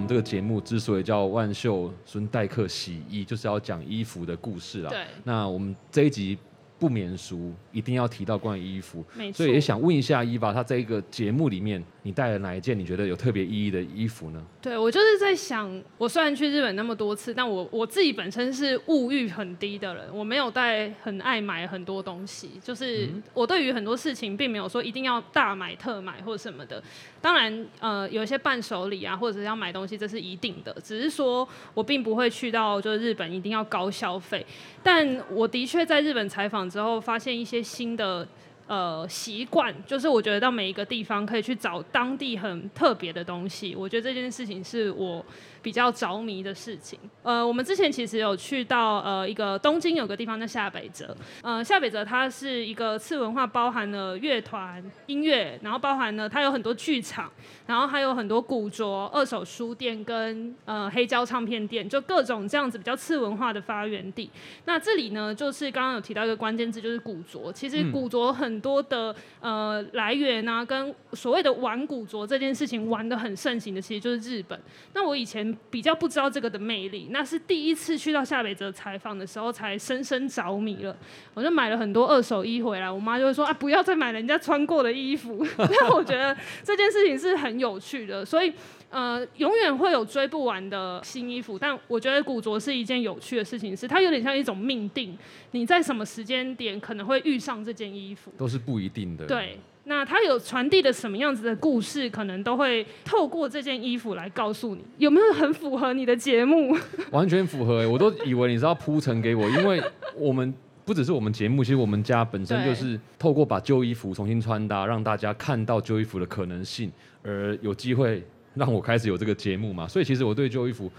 们这个节目之所以叫万秀孙代客洗衣，就是要讲衣服的故事啦。对那我们这一集不免俗，一定要提到关于衣服。所以也想问一下伊娃，她这一个节目里面，你带了哪一件你觉得有特别意义的衣服呢？对，我就是在想，我虽然去日本那么多次，但我我自己本身是物欲很低的人，我没有带很爱买很多东西，就是我对于很多事情并没有说一定要大买特买或者什么的。当然，呃，有一些伴手礼啊，或者是要买东西，这是一定的。只是说我并不会去到就是日本一定要高消费，但我的确在日本采访之后，发现一些新的。呃，习惯就是我觉得到每一个地方可以去找当地很特别的东西，我觉得这件事情是我比较着迷的事情。呃，我们之前其实有去到呃一个东京有个地方叫下北泽，呃，下北泽它是一个次文化，包含了乐团、音乐，然后包含了它有很多剧场，然后还有很多古着、二手书店跟呃黑胶唱片店，就各种这样子比较次文化的发源地。那这里呢，就是刚刚有提到一个关键字，就是古着。其实古着很多的呃来源啊，跟所谓的玩古着这件事情玩的很盛行的，其实就是日本。那我以前比较不知道这个的魅力，那是第一次去到夏北泽采访的时候，才深深着迷了。我就买了很多二手衣回来，我妈就会说啊，不要再买人家穿过的衣服。但我觉得这件事情是很有趣的，所以。呃，永远会有追不完的新衣服，但我觉得古着是一件有趣的事情，是它有点像一种命定，你在什么时间点可能会遇上这件衣服，都是不一定的。对。那它有传递的什么样子的故事，可能都会透过这件衣服来告诉你，有没有很符合你的节目？完全符合、我都以为你是要铺陈给我，因为我们不只是我们节目，其实我们家本身就是透过把旧衣服重新穿搭，让大家看到旧衣服的可能性，而有机会。让我开始有这个节目嘛，所以其实我对旧衣服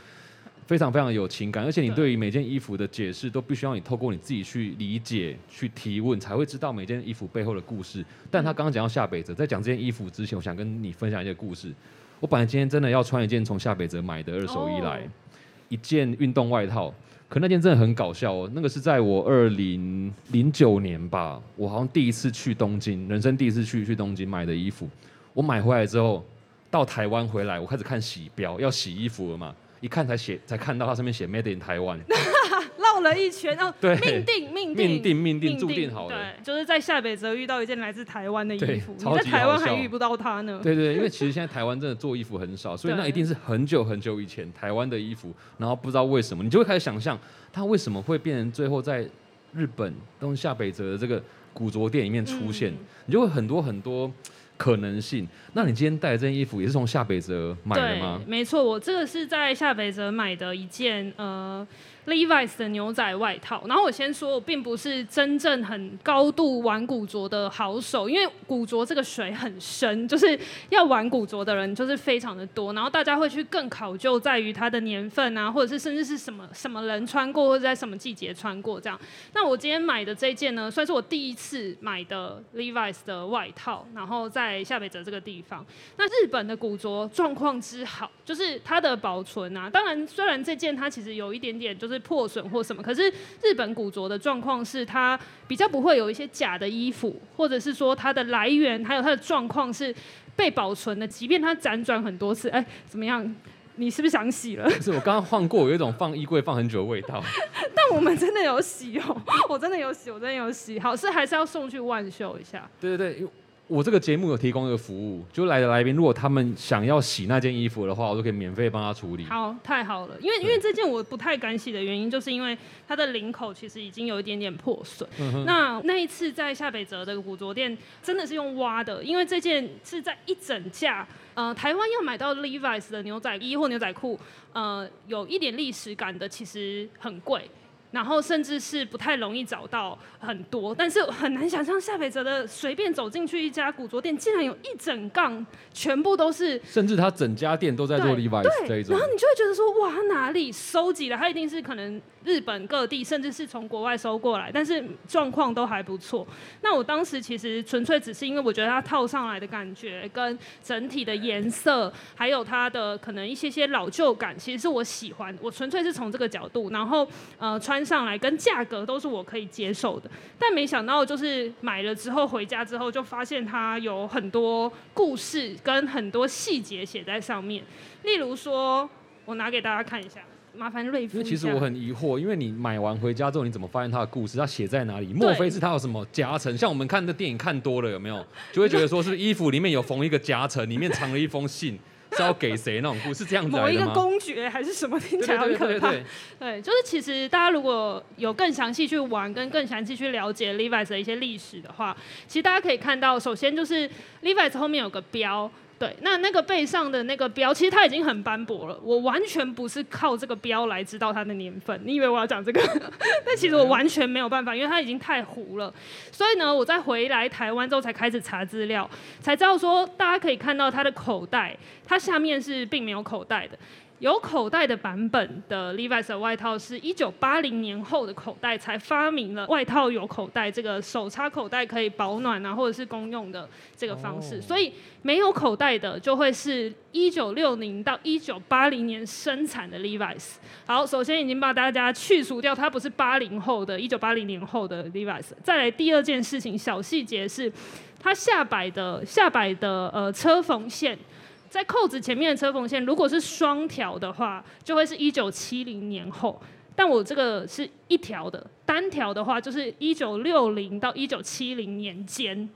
非常非常有情感，而且你对于每件衣服的解释都必须要你透过你自己去理解、去提问，才会知道每件衣服背后的故事。但他刚刚讲到夏北泽，在讲这件衣服之前，我想跟你分享一个故事。我本来今天真的要穿一件从夏北泽买的二手衣来，一件运动外套，可那件真的很搞笑哦。那个是在我二零零九年吧，我好像第一次去东京，人生第一次去去东京买的衣服，我买回来之后。到台湾回来，我开始看洗标，要洗衣服了嘛？一看才写，才看到它上面写 “Made in Taiwan”，绕了一圈哦。对，命定，命定，命定，命定，注定好了。对，就是在下北泽遇到一件来自台湾的衣服，你在台湾还遇不到它呢。对对，因为其实现在台湾真的做衣服很少，所以那一定是很久很久以前台湾的衣服，然后不知道为什么，你就会开始想象它为什么会变成最后在日本东下北泽的这个古着店里面出现，你就会很多很多。可能性？那你今天带的这件衣服也是从夏北泽买的吗？没错，我这个是在夏北泽买的一件呃。Levi's 的牛仔外套，然后我先说，我并不是真正很高度玩古着的好手，因为古着这个水很深，就是要玩古着的人就是非常的多，然后大家会去更考究在于它的年份啊，或者是甚至是什么什么人穿过，或者在什么季节穿过这样。那我今天买的这件呢，算是我第一次买的 Levi's 的外套，然后在夏北泽这个地方。那日本的古着状况之好，就是它的保存啊，当然虽然这件它其实有一点点就是。破损或什么？可是日本古着的状况是，它比较不会有一些假的衣服，或者是说它的来源还有它的状况是被保存的，即便它辗转很多次，哎，怎么样？你是不是想洗了？是我刚刚换过，有一种放衣柜放很久的味道。但我们真的有洗哦，我真的有洗，我真的有洗。好，是还是要送去万秀一下。对对对，我这个节目有提供一个服务，就来的来宾，如果他们想要洗那件衣服的话，我都可以免费帮他处理。好，太好了，因为因为这件我不太敢洗的原因，就是因为它的领口其实已经有一点点破损。那那一次在夏北泽的古着店，真的是用挖的，因为这件是在一整架，呃，台湾要买到 Levi's 的牛仔衣或牛仔裤，呃，有一点历史感的，其实很贵。然后甚至是不太容易找到很多，但是很难想象夏北泽的随便走进去一家古着店，竟然有一整杠全部都是，甚至他整家店都在做 Levi's 这一种，然后你就会觉得说，哇，他哪里收集的？他一定是可能。日本各地，甚至是从国外收过来，但是状况都还不错。那我当时其实纯粹只是因为我觉得它套上来的感觉，跟整体的颜色，还有它的可能一些些老旧感，其实是我喜欢。我纯粹是从这个角度，然后呃穿上来跟价格都是我可以接受的。但没想到就是买了之后回家之后，就发现它有很多故事跟很多细节写在上面。例如说，我拿给大家看一下。麻烦瑞夫。因为其实我很疑惑，因为你买完回家之后，你怎么发现它的故事？它写在哪里？莫非是它有什么夹层？像我们看的电影看多了，有没有就会觉得说是衣服里面有缝一个夹层，里面藏了一封信，是要给谁那种故事？是这样子某一个公爵还是什么？听起来很可怕。对，就是其实大家如果有更详细去玩，跟更详细去了解 Levi's 的一些历史的话，其实大家可以看到，首先就是 Levi's 后面有个标。对，那那个背上的那个标，其实它已经很斑驳了。我完全不是靠这个标来知道它的年份。你以为我要讲这个？但其实我完全没有办法，因为它已经太糊了。所以呢，我在回来台湾之后才开始查资料，才知道说，大家可以看到它的口袋，它下面是并没有口袋的。有口袋的版本的 Levi's 外套是一九八零年后的口袋才发明了外套有口袋这个手插口袋可以保暖啊或者是公用的这个方式，所以没有口袋的就会是一九六零到一九八零年生产的 Levi's。好，首先已经把大家去除掉，它不是八零后的一九八零年后的 Levi's。再来第二件事情，小细节是它下摆的下摆的呃车缝线。在扣子前面的车缝线，如果是双条的话，就会是一九七零年后。但我这个是一条的，单条的话就是一九六零到一九七零年间。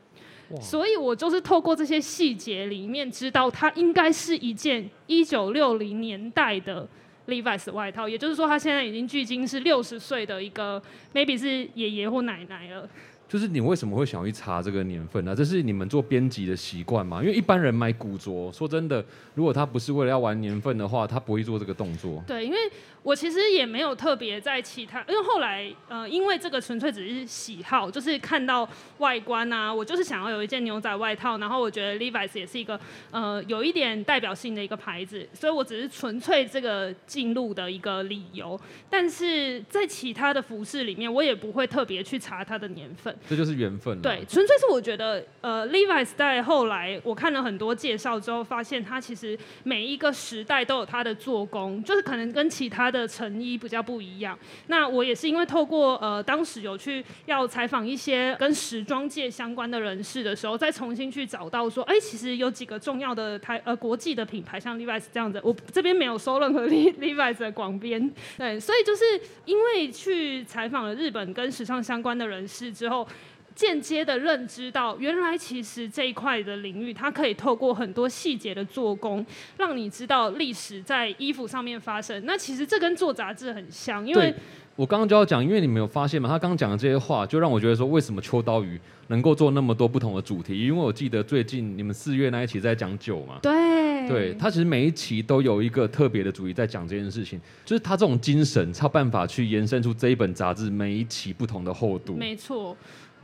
所以我就是透过这些细节里面，知道它应该是一件一九六零年代的 Levi's 外套。也就是说，它现在已经距今是六十岁的一个，maybe 是爷爷或奶奶了。就是你为什么会想去查这个年份呢？这是你们做编辑的习惯吗？因为一般人买古着，说真的，如果他不是为了要玩年份的话，他不会做这个动作。对，因为。我其实也没有特别在其他，因为后来呃，因为这个纯粹只是喜好，就是看到外观啊，我就是想要有一件牛仔外套，然后我觉得 Levi's 也是一个呃有一点代表性的一个牌子，所以我只是纯粹这个进入的一个理由。但是在其他的服饰里面，我也不会特别去查它的年份。这就是缘分。对，纯粹是我觉得呃，Levi's 在后来我看了很多介绍之后，发现它其实每一个时代都有它的做工，就是可能跟其他。的成衣比较不一样。那我也是因为透过呃，当时有去要采访一些跟时装界相关的人士的时候，再重新去找到说，哎，其实有几个重要的台呃国际的品牌，像 Levi's 这样子，我这边没有收任何 Levi's 的广编。对，所以就是因为去采访了日本跟时尚相关的人士之后。间接的认知到，原来其实这一块的领域，它可以透过很多细节的做工，让你知道历史在衣服上面发生。那其实这跟做杂志很像，因为我刚刚就要讲，因为你没有发现吗，他刚刚讲的这些话，就让我觉得说，为什么秋刀鱼能够做那么多不同的主题？因为我记得最近你们四月那一期在讲酒嘛，对，对他其实每一期都有一个特别的主题在讲这件事情，就是他这种精神，他办法去延伸出这一本杂志每一期不同的厚度，没错。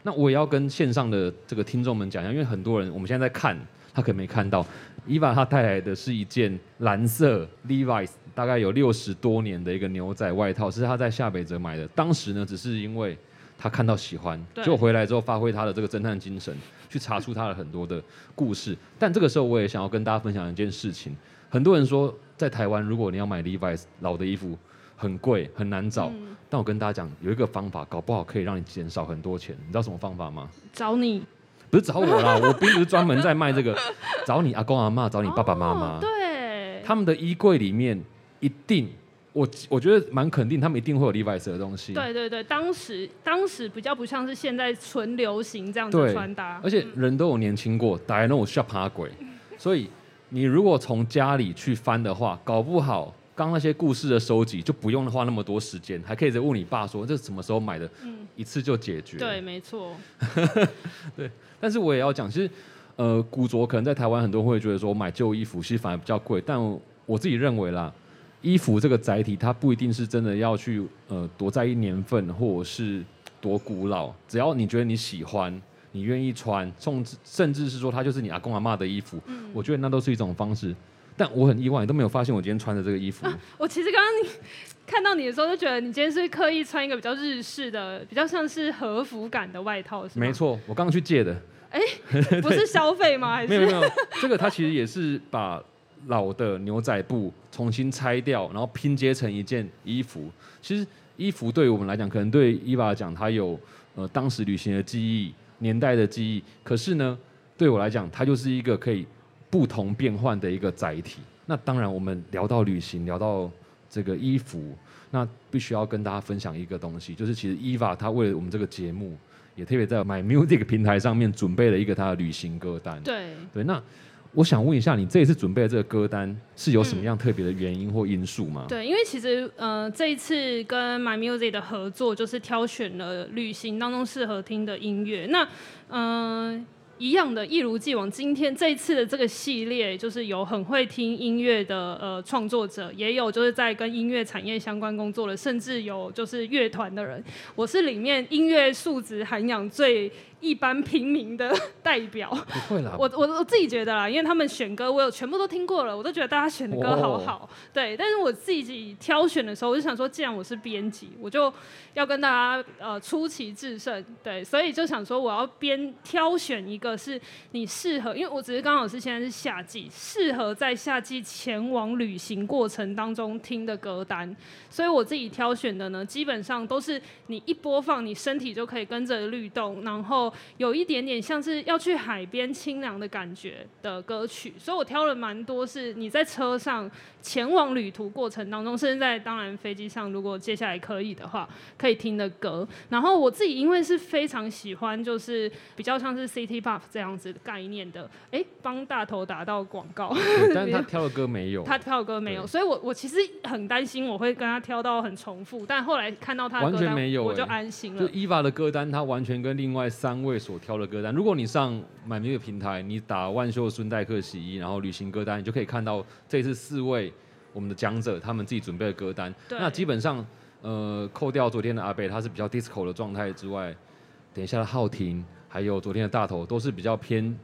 那我也要跟线上的这个听众们讲一下，因为很多人我们现在在看，他可能没看到，伊娃他带来的是一件蓝色 Levi's，大概有六十多年的一个牛仔外套，是他在夏北泽买的。当时呢，只是因为他看到喜欢，就回来之后发挥他的这个侦探精神，去查出他的很多的故事。但这个时候，我也想要跟大家分享一件事情。很多人说，在台湾，如果你要买 Levi's 老的衣服。很贵，很难找。但我跟大家讲，有一个方法，搞不好可以让你减少很多钱。你知道什么方法吗？找你？不是找我啦，我并不是专门在卖这个。找你阿公阿妈，找你爸爸妈妈。对。他们的衣柜里面一定我我觉得蛮肯定，他们一定会有 Levi's 的东西。对对对，当时当时比较不像是现在纯流行这样子穿搭，而且人都有年轻过，打那种 shop 爬鬼，所以你如果从家里去翻的话，搞不好刚那些故事的收集就不用花那么多时间，还可以再问你爸说这什么时候买的，一次就解决。对，没错，对但是我也要讲，其实呃，古着可能在台湾很多人会觉得说买旧衣服其实反而比较贵，但我我自己认为啦，衣服这个载体它不一定是真的要去呃多在意年份或者是多古老，只要你觉得你喜欢。你愿意穿，甚至甚至是说它就是你阿公阿妈的衣服，我觉得那都是一种方式。但我很意外，你都没有发现我今天穿的这个衣服。我其实刚刚你看到你的时候，就觉得你今天是刻意穿一个比较日式的，比较像是和服感的外套，是吗？没，错，我刚刚去借的。哎不是消费吗？还是没有没有，这个它其实也是把老的牛仔布重新拆掉，然后拼接成一件衣服。其实衣服对于我们来讲，可能对伊娃来讲，它有呃当时旅行的记忆、年代的记忆。可是呢，对我来讲，它就是一个可以不同变换的一个载体。那当然，我们聊到旅行，聊到这个衣服，那必须要跟大家分享一个东西，就是其实 Eva 她为了我们这个节目，也特别在 My Music 平台上面准备了一个她的旅行歌单。对，对，那我想问一下，你这一次准备的这个歌单是有什么样特别的原因或因素吗？对，因为其实呃这一次跟 My Music 的合作，就是挑选了旅行当中适合听的音乐。那嗯、呃一样的，一如既往，今天这一次的这个系列，就是有很会听音乐的呃创作者，也有就是在跟音乐产业相关工作的，甚至有就是乐团的人。我是里面音乐素质涵养最一般平民的代表。不会啦，我我我自己觉得啦，因为他们选歌我有全部都听过了，我都觉得大家选的歌好好。对，但是我自己挑选的时候，我就想说，既然我是编辑，我就要跟大家呃出奇制胜。对，所以就想说，我要编挑选一个是你适合，因为我只是刚好是现在是夏季，适合在夏季前往旅行过程当中听的歌单。所以我自己挑选的呢，基本上都是你一播放，你身体就可以跟着律动，然后有一点点像是要去海边清凉的感觉的歌曲。所以我挑了蛮多是你在车上前往旅途过程当中，甚至在当然飞机上，如果接下来可以的话，可以听的歌。然后我自己因为是非常喜欢，就是比较像是 City Pop 这样子的概念的，哎，帮大头打到广告。但是 他挑的歌没有，他挑的歌没有，所以我我其实很担心我会跟他挑到很重复，但后来看到他的完歌单，全没有我就欸安心了。就伊娃的歌单，他完全跟另外三位所挑的歌单。如果你上买那个平台，你打万秀孙代克洗衣，然后旅行歌单，你就可以看到这次四位我们的讲者他们自己准备的歌单。那基本上，呃，扣掉昨天的阿贝他是比较 disco 的状态之外，等一下的浩廷还有昨天的大头都是比较偏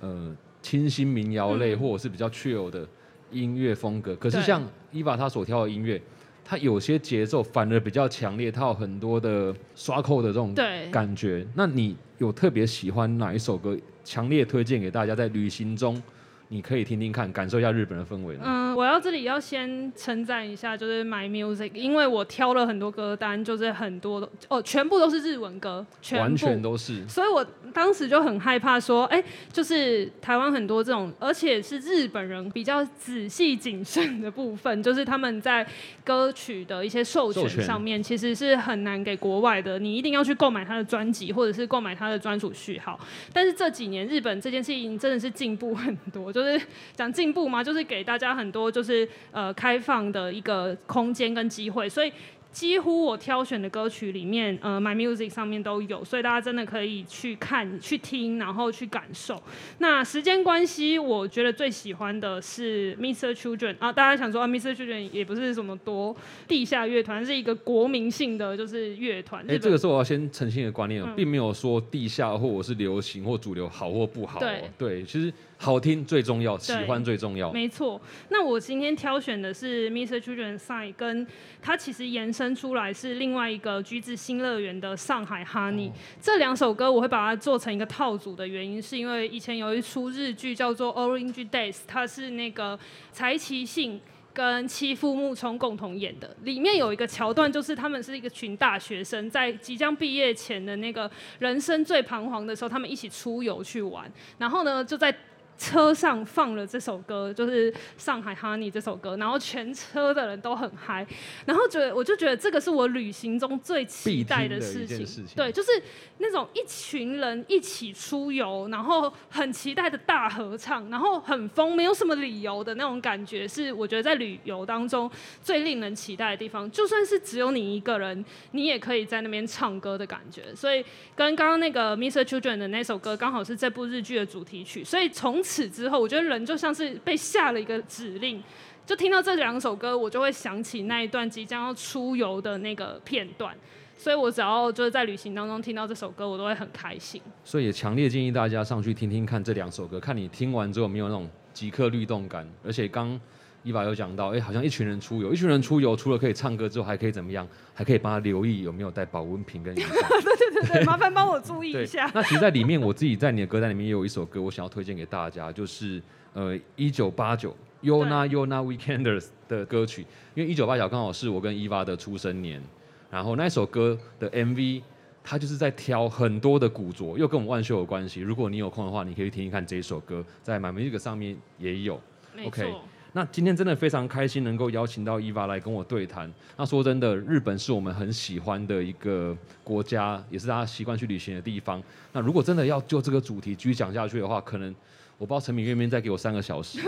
呃清新民谣类、嗯或者是比较 chill 的音乐风格。可是像伊娃他所挑的音乐，它有些节奏反而比较强烈，它有很多的刷扣的这种对，感觉。那你有特别喜欢哪一首歌？强烈推荐给大家，在旅行中你可以听听看，感受一下日本的氛围呢？嗯，我要这里要先称赞一下，就是 My Music，因为我挑了很多歌单，就是很多都哦，全部都是日文歌，全部完全都是。所以我当时就很害怕说，哎、就是台湾很多这种，而且是日本人比较仔细谨慎的部分，就是他们在歌曲的一些授权上面，其实是很难给国外的，你一定要去购买他的专辑，或者是购买他的专属序号。但是这几年日本这件事情真的是进步很多，就是讲进步嘛，就是给大家很多就是呃开放的一个空间跟机会，所以。几乎我挑选的歌曲里面，呃，My Music 上面都有，所以大家真的可以去看、去听，然后去感受。那时间关系，我觉得最喜欢的是 Mr. Children 啊，大家想说啊，Mr. Children 也不是什么多地下乐团，是一个国民性的就是乐团。哎、这个时候我要先澄清一个观念并没有说地下或我是流行或主流好或不好、对。对其实好听最重要，喜欢最重要。没错，那我今天挑选的是 Mr. Children Sign，跟它其实延伸出来是另外一个橘子新乐园的上海 Honey、这两首歌，我会把它做成一个套组的原因，是因为以前有一出日剧叫做《Orange Days》，它是那个柴崎幸。跟妻夫木聪共同演的，里面有一个桥段，就是他们是一个群大学生，在即将毕业前的那个人生最彷徨的时候，他们一起出游去玩，然后呢，就在车上放了这首歌，就是《上海 Honey》这首歌，然后全车的人都很嗨，然后觉得我就觉得这个是我旅行中最期待的事情，事情对，就是那种一群人一起出游，然后很期待的大合唱，然后很疯，没有什么理由的那种感觉，是我觉得在旅游当中最令人期待的地方。就算是只有你一个人，你也可以在那边唱歌的感觉。所以跟刚刚那个 Mr. Children 的那首歌，刚好是这部日剧的主题曲。所以从此之后，我觉得人就像是被下了一个指令。就听到这两首歌，我就会想起那一段即将要出游的那个片段，所以我只要就是在旅行当中听到这首歌，我都会很开心。所以也强烈建议大家上去听听看这两首歌，看你听完之后有没有那种即刻律动感。而且刚伊娃有讲到，哎、好像一群人出游，一群人出游除了可以唱歌之后，还可以怎么样？还可以帮他留意有没有带保温瓶跟雨伞。对对对，麻烦帮我注意一下。那其实，在里面我自己在你的歌单里面也有一首歌，我想要推荐给大家，就是呃一九八九 Yona Yona Weekenders 的歌曲，因为一九八九刚好是我跟伊娃的出生年，然后那首歌的 MV。它就是在挑很多的古着，又跟我们万秀有关系。如果你有空的话，你可以听一看这一首歌，在 My Music 上面也有。OK 错，那今天真的非常开心，能够邀请到伊娃来跟我对谈。那说真的，日本是我们很喜欢的一个国家，也是大家习惯去旅行的地方。那如果真的要就这个主题继续讲下去的话，可能我不知道陈敏愿不愿意再给我三个小时。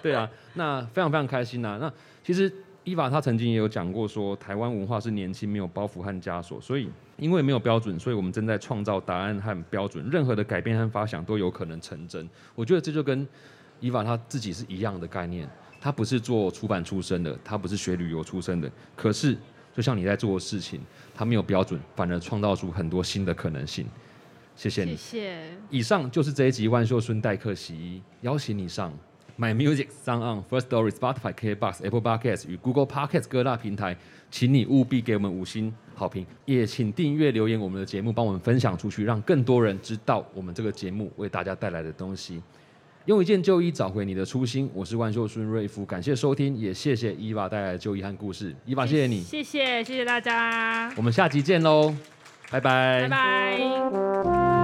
对啊，那非常非常开心呐、那其实伊娃她曾经也有讲过说，台湾文化是年轻没有包袱和枷锁，所以因为没有标准，所以我们正在创造答案和标准，任何的改变和发想都有可能成真。我觉得这就跟伊娃他自己是一样的概念，他不是做出版出身的，他不是学旅游出身的，可是就像你在做的事情，他没有标准，反而创造出很多新的可能性。谢谢你谢。谢。以上就是这一集万秀孙代客洗衣，邀请你上 My Music、s o n On、First Story、Spotify、KBox、Apple Podcasts 与 Google Podcasts 各大平台，请你务必给我们五星好评，也请订阅留言我们的节目，帮我们分享出去，让更多人知道我们这个节目为大家带来的东西。用一件旧衣找回你的初心，我是万秀孙瑞夫，感谢收听，也谢谢伊娃带来的旧衣和故事。伊娃，谢谢你，谢谢谢谢大家，我们下集见喽，拜拜拜拜。